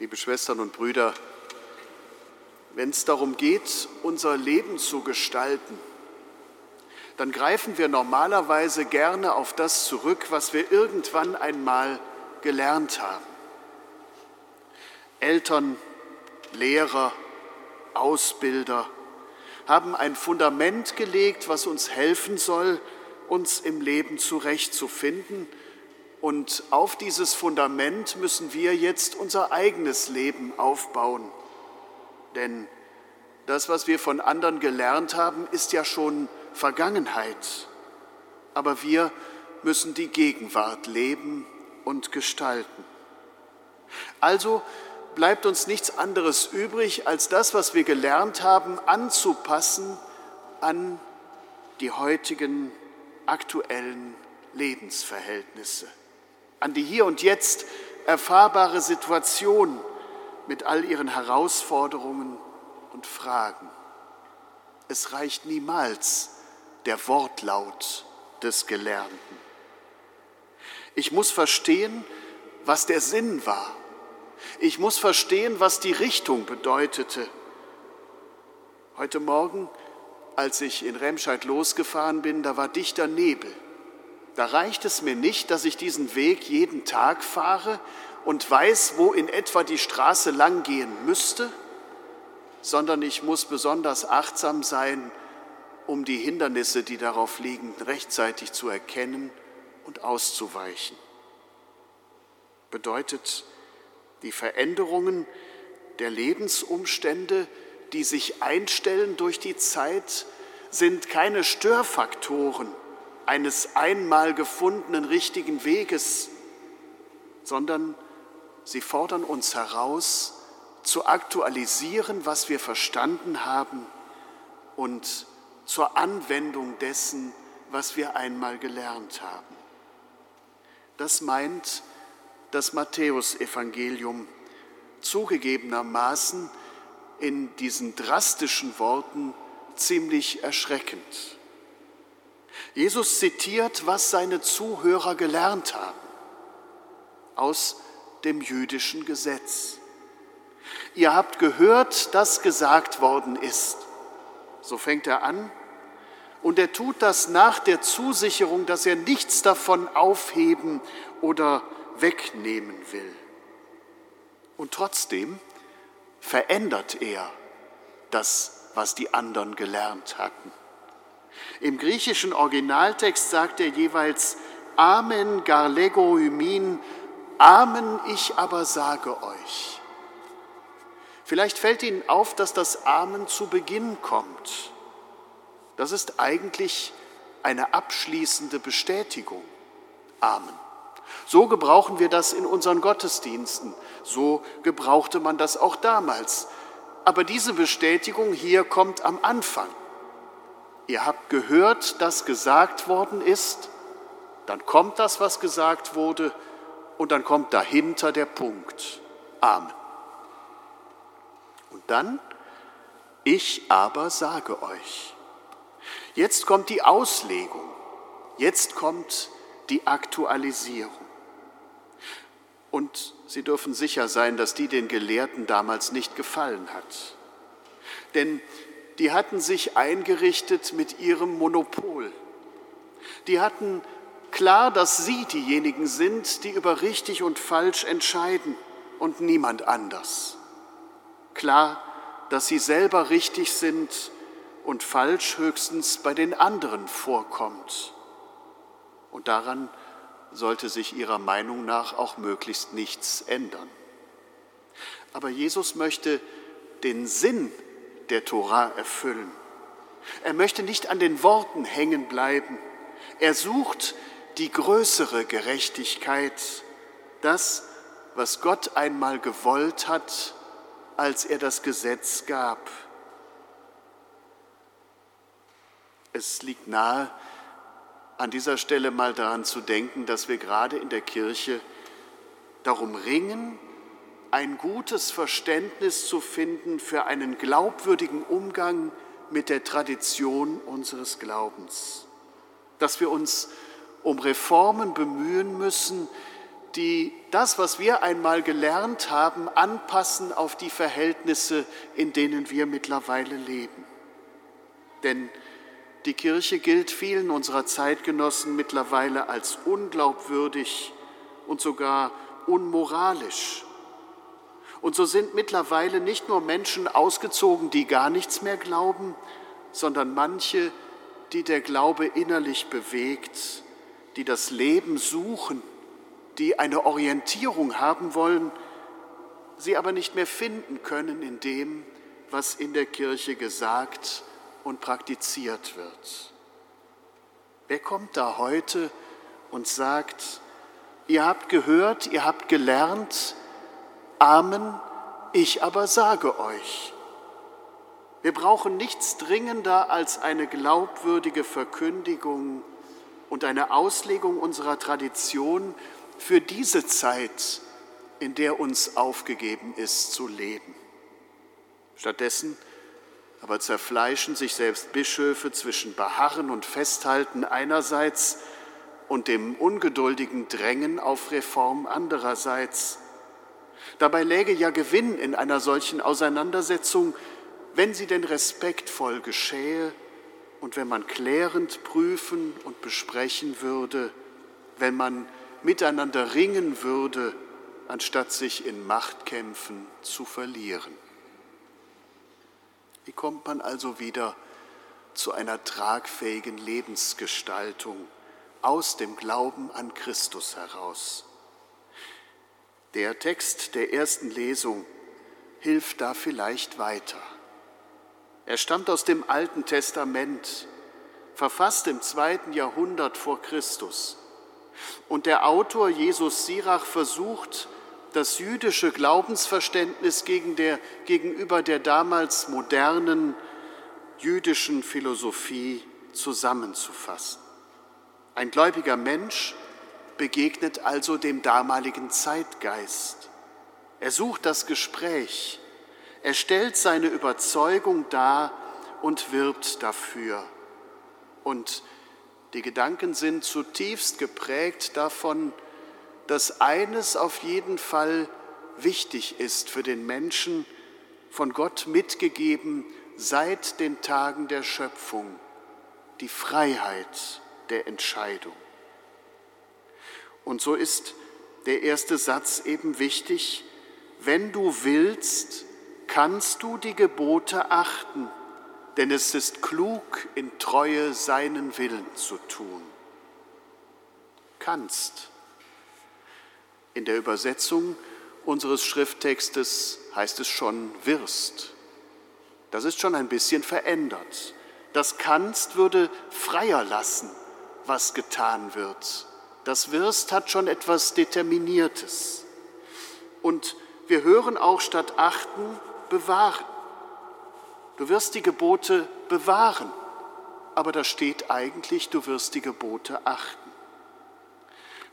liebe Schwestern und Brüder, wenn es darum geht, unser Leben zu gestalten, dann greifen wir normalerweise gerne auf das zurück, was wir irgendwann einmal gelernt haben. Eltern, Lehrer, Ausbilder haben ein Fundament gelegt, was uns helfen soll, uns im Leben zurechtzufinden. Und auf dieses Fundament müssen wir jetzt unser eigenes Leben aufbauen. Denn das, was wir von anderen gelernt haben, ist ja schon Vergangenheit. Aber wir müssen die Gegenwart leben und gestalten. Also bleibt uns nichts anderes übrig, als das, was wir gelernt haben, anzupassen an die heutigen aktuellen Lebensverhältnisse, an die hier und jetzt erfahrbare Situation mit all ihren Herausforderungen und Fragen. Es reicht niemals der Wortlaut des Gelernten. Ich muss verstehen, was der Sinn war. Ich muss verstehen, was die Richtung bedeutete. Heute Morgen, als ich in Remscheid losgefahren bin, da war dichter Nebel. Da reicht es mir nicht, dass ich diesen Weg jeden Tag fahre und weiß, wo in etwa die Straße lang gehen müsste, sondern ich muss besonders achtsam sein, um die Hindernisse, die darauf liegen, rechtzeitig zu erkennen und auszuweichen. Bedeutet, die Veränderungen der Lebensumstände, die sich einstellen durch die Zeit, sind keine Störfaktoren eines einmal gefundenen richtigen Weges, sondern sie fordern uns heraus, zu aktualisieren, was wir verstanden haben und zur Anwendung dessen, was wir einmal gelernt haben. Das meint das Matthäusevangelium zugegebenermaßen in diesen drastischen Worten ziemlich erschreckend. Jesus zitiert, was seine Zuhörer gelernt haben aus dem jüdischen Gesetz. Ihr habt gehört, dass gesagt worden ist. So fängt er an. Und er tut das nach der Zusicherung, dass er nichts davon aufheben oder wegnehmen will. Und trotzdem verändert er das, was die anderen gelernt hatten. Im griechischen Originaltext sagt er jeweils Amen garlego hymin, Amen, ich aber sage euch. Vielleicht fällt Ihnen auf, dass das Amen zu Beginn kommt. Das ist eigentlich eine abschließende Bestätigung. Amen. So gebrauchen wir das in unseren Gottesdiensten. So gebrauchte man das auch damals. Aber diese Bestätigung hier kommt am Anfang. Ihr habt gehört, dass gesagt worden ist, dann kommt das, was gesagt wurde, und dann kommt dahinter der Punkt. Amen. Und dann, ich aber sage euch. Jetzt kommt die Auslegung, jetzt kommt die Aktualisierung. Und Sie dürfen sicher sein, dass die den Gelehrten damals nicht gefallen hat. Denn die hatten sich eingerichtet mit ihrem Monopol. Die hatten klar, dass sie diejenigen sind, die über richtig und falsch entscheiden und niemand anders. Klar, dass sie selber richtig sind und falsch höchstens bei den anderen vorkommt. Und daran sollte sich ihrer Meinung nach auch möglichst nichts ändern. Aber Jesus möchte den Sinn der Tora erfüllen. Er möchte nicht an den Worten hängen bleiben. Er sucht die größere Gerechtigkeit, das, was Gott einmal gewollt hat, als er das Gesetz gab. Es liegt nahe, an dieser Stelle mal daran zu denken, dass wir gerade in der Kirche darum ringen, ein gutes Verständnis zu finden für einen glaubwürdigen Umgang mit der Tradition unseres Glaubens. Dass wir uns um Reformen bemühen müssen, die das, was wir einmal gelernt haben, anpassen auf die Verhältnisse, in denen wir mittlerweile leben. Denn die Kirche gilt vielen unserer Zeitgenossen mittlerweile als unglaubwürdig und sogar unmoralisch. Und so sind mittlerweile nicht nur Menschen ausgezogen, die gar nichts mehr glauben, sondern manche, die der Glaube innerlich bewegt, die das Leben suchen, die eine Orientierung haben wollen, sie aber nicht mehr finden können in dem, was in der Kirche gesagt und praktiziert wird. Wer kommt da heute und sagt, ihr habt gehört, ihr habt gelernt, Amen, ich aber sage euch. Wir brauchen nichts dringender als eine glaubwürdige Verkündigung und eine Auslegung unserer Tradition für diese Zeit, in der uns aufgegeben ist zu leben. Stattdessen aber zerfleischen sich selbst Bischöfe zwischen Beharren und Festhalten einerseits und dem ungeduldigen Drängen auf Reform andererseits. Dabei läge ja Gewinn in einer solchen Auseinandersetzung, wenn sie denn respektvoll geschähe und wenn man klärend prüfen und besprechen würde, wenn man miteinander ringen würde, anstatt sich in Machtkämpfen zu verlieren. Wie kommt man also wieder zu einer tragfähigen Lebensgestaltung aus dem Glauben an Christus heraus? Der Text der ersten Lesung hilft da vielleicht weiter. Er stammt aus dem Alten Testament, verfasst im zweiten Jahrhundert vor Christus. Und der Autor Jesus Sirach versucht, das jüdische Glaubensverständnis gegen der, gegenüber der damals modernen jüdischen Philosophie zusammenzufassen. Ein gläubiger Mensch begegnet also dem damaligen Zeitgeist. Er sucht das Gespräch, er stellt seine Überzeugung dar und wirbt dafür. Und die Gedanken sind zutiefst geprägt davon, dass eines auf jeden Fall wichtig ist für den Menschen, von Gott mitgegeben seit den Tagen der Schöpfung, die Freiheit der Entscheidung. Und so ist der erste Satz eben wichtig, wenn du willst, kannst du die Gebote achten, denn es ist klug, in Treue seinen Willen zu tun. Kannst in der Übersetzung unseres Schrifttextes heißt es schon wirst. Das ist schon ein bisschen verändert. Das kannst würde freier lassen, was getan wird. Das wirst hat schon etwas Determiniertes. Und wir hören auch statt achten, bewahren. Du wirst die Gebote bewahren, aber da steht eigentlich, du wirst die Gebote achten.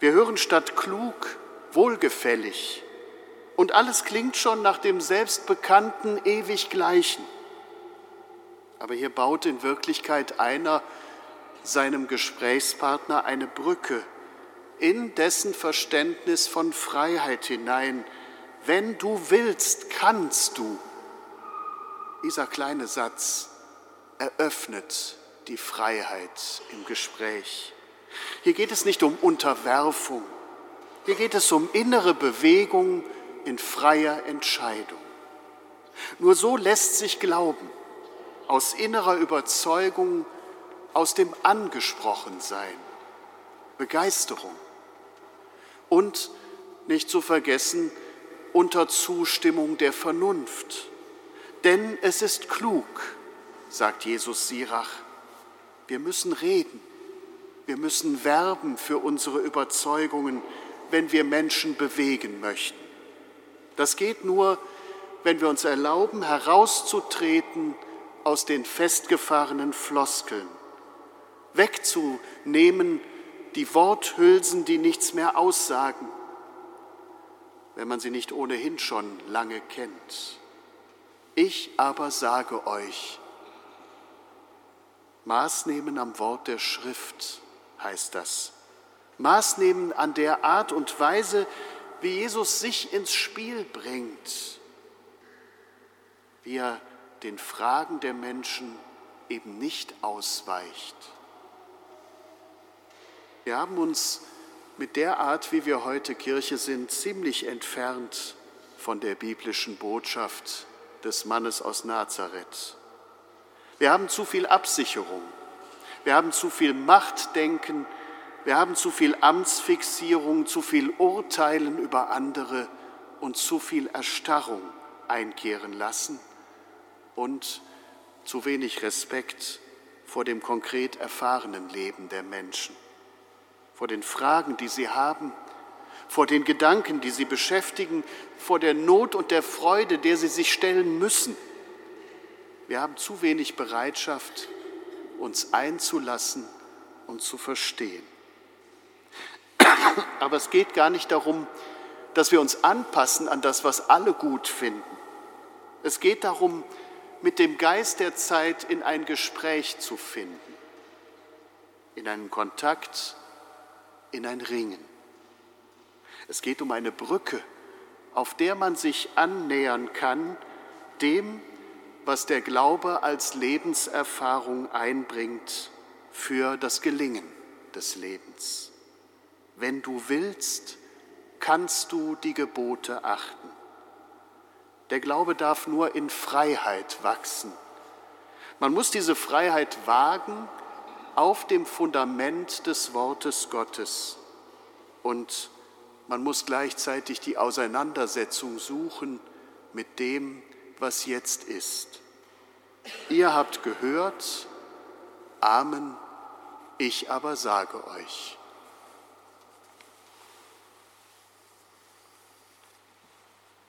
Wir hören statt klug, wohlgefällig. Und alles klingt schon nach dem selbstbekannten ewig Gleichen. Aber hier baut in Wirklichkeit einer seinem Gesprächspartner eine Brücke in dessen Verständnis von Freiheit hinein. Wenn du willst, kannst du. Dieser kleine Satz eröffnet die Freiheit im Gespräch. Hier geht es nicht um Unterwerfung, hier geht es um innere Bewegung in freier Entscheidung. Nur so lässt sich glauben, aus innerer Überzeugung, aus dem Angesprochensein, Begeisterung und nicht zu vergessen unter Zustimmung der Vernunft. Denn es ist klug, sagt Jesus Sirach, wir müssen reden, wir müssen werben für unsere Überzeugungen, wenn wir Menschen bewegen möchten. Das geht nur, wenn wir uns erlauben, herauszutreten aus den festgefahrenen Floskeln, wegzunehmen die Worthülsen, die nichts mehr aussagen, wenn man sie nicht ohnehin schon lange kennt. Ich aber sage euch, Maß nehmen am Wort der Schrift heißt das Maß nehmen an der Art und Weise, wie Jesus sich ins Spiel bringt, wie er den Fragen der Menschen eben nicht ausweicht. Wir haben uns mit der Art, wie wir heute Kirche sind, ziemlich entfernt von der biblischen Botschaft des Mannes aus Nazareth. Wir haben zu viel Absicherung, wir haben zu viel Machtdenken, wir haben zu viel Amtsfixierung, zu viel Urteilen über andere und zu viel Erstarrung einkehren lassen und zu wenig Respekt vor dem konkret erfahrenen Leben der Menschen, vor den Fragen, die sie haben, vor den Gedanken, die sie beschäftigen, vor der Not und der Freude, der sie sich stellen müssen. Wir haben zu wenig Bereitschaft, uns einzulassen und zu verstehen. Aber es geht gar nicht darum, dass wir uns anpassen an das, was alle gut finden. Es geht darum, mit dem Geist der Zeit in ein Gespräch zu finden, in einen Kontakt, in ein Ringen. Es geht um eine Brücke, auf der man sich annähern kann dem, was der Glaube als Lebenserfahrung einbringt für das Gelingen des Lebens. Wenn du willst, kannst du die Gebote achten. Der Glaube darf nur in Freiheit wachsen. Man muss diese Freiheit wagen auf dem Fundament des Wortes Gottes und man muss gleichzeitig die Auseinandersetzung suchen mit dem, was jetzt ist. Ihr habt gehört, Amen, ich aber sage euch.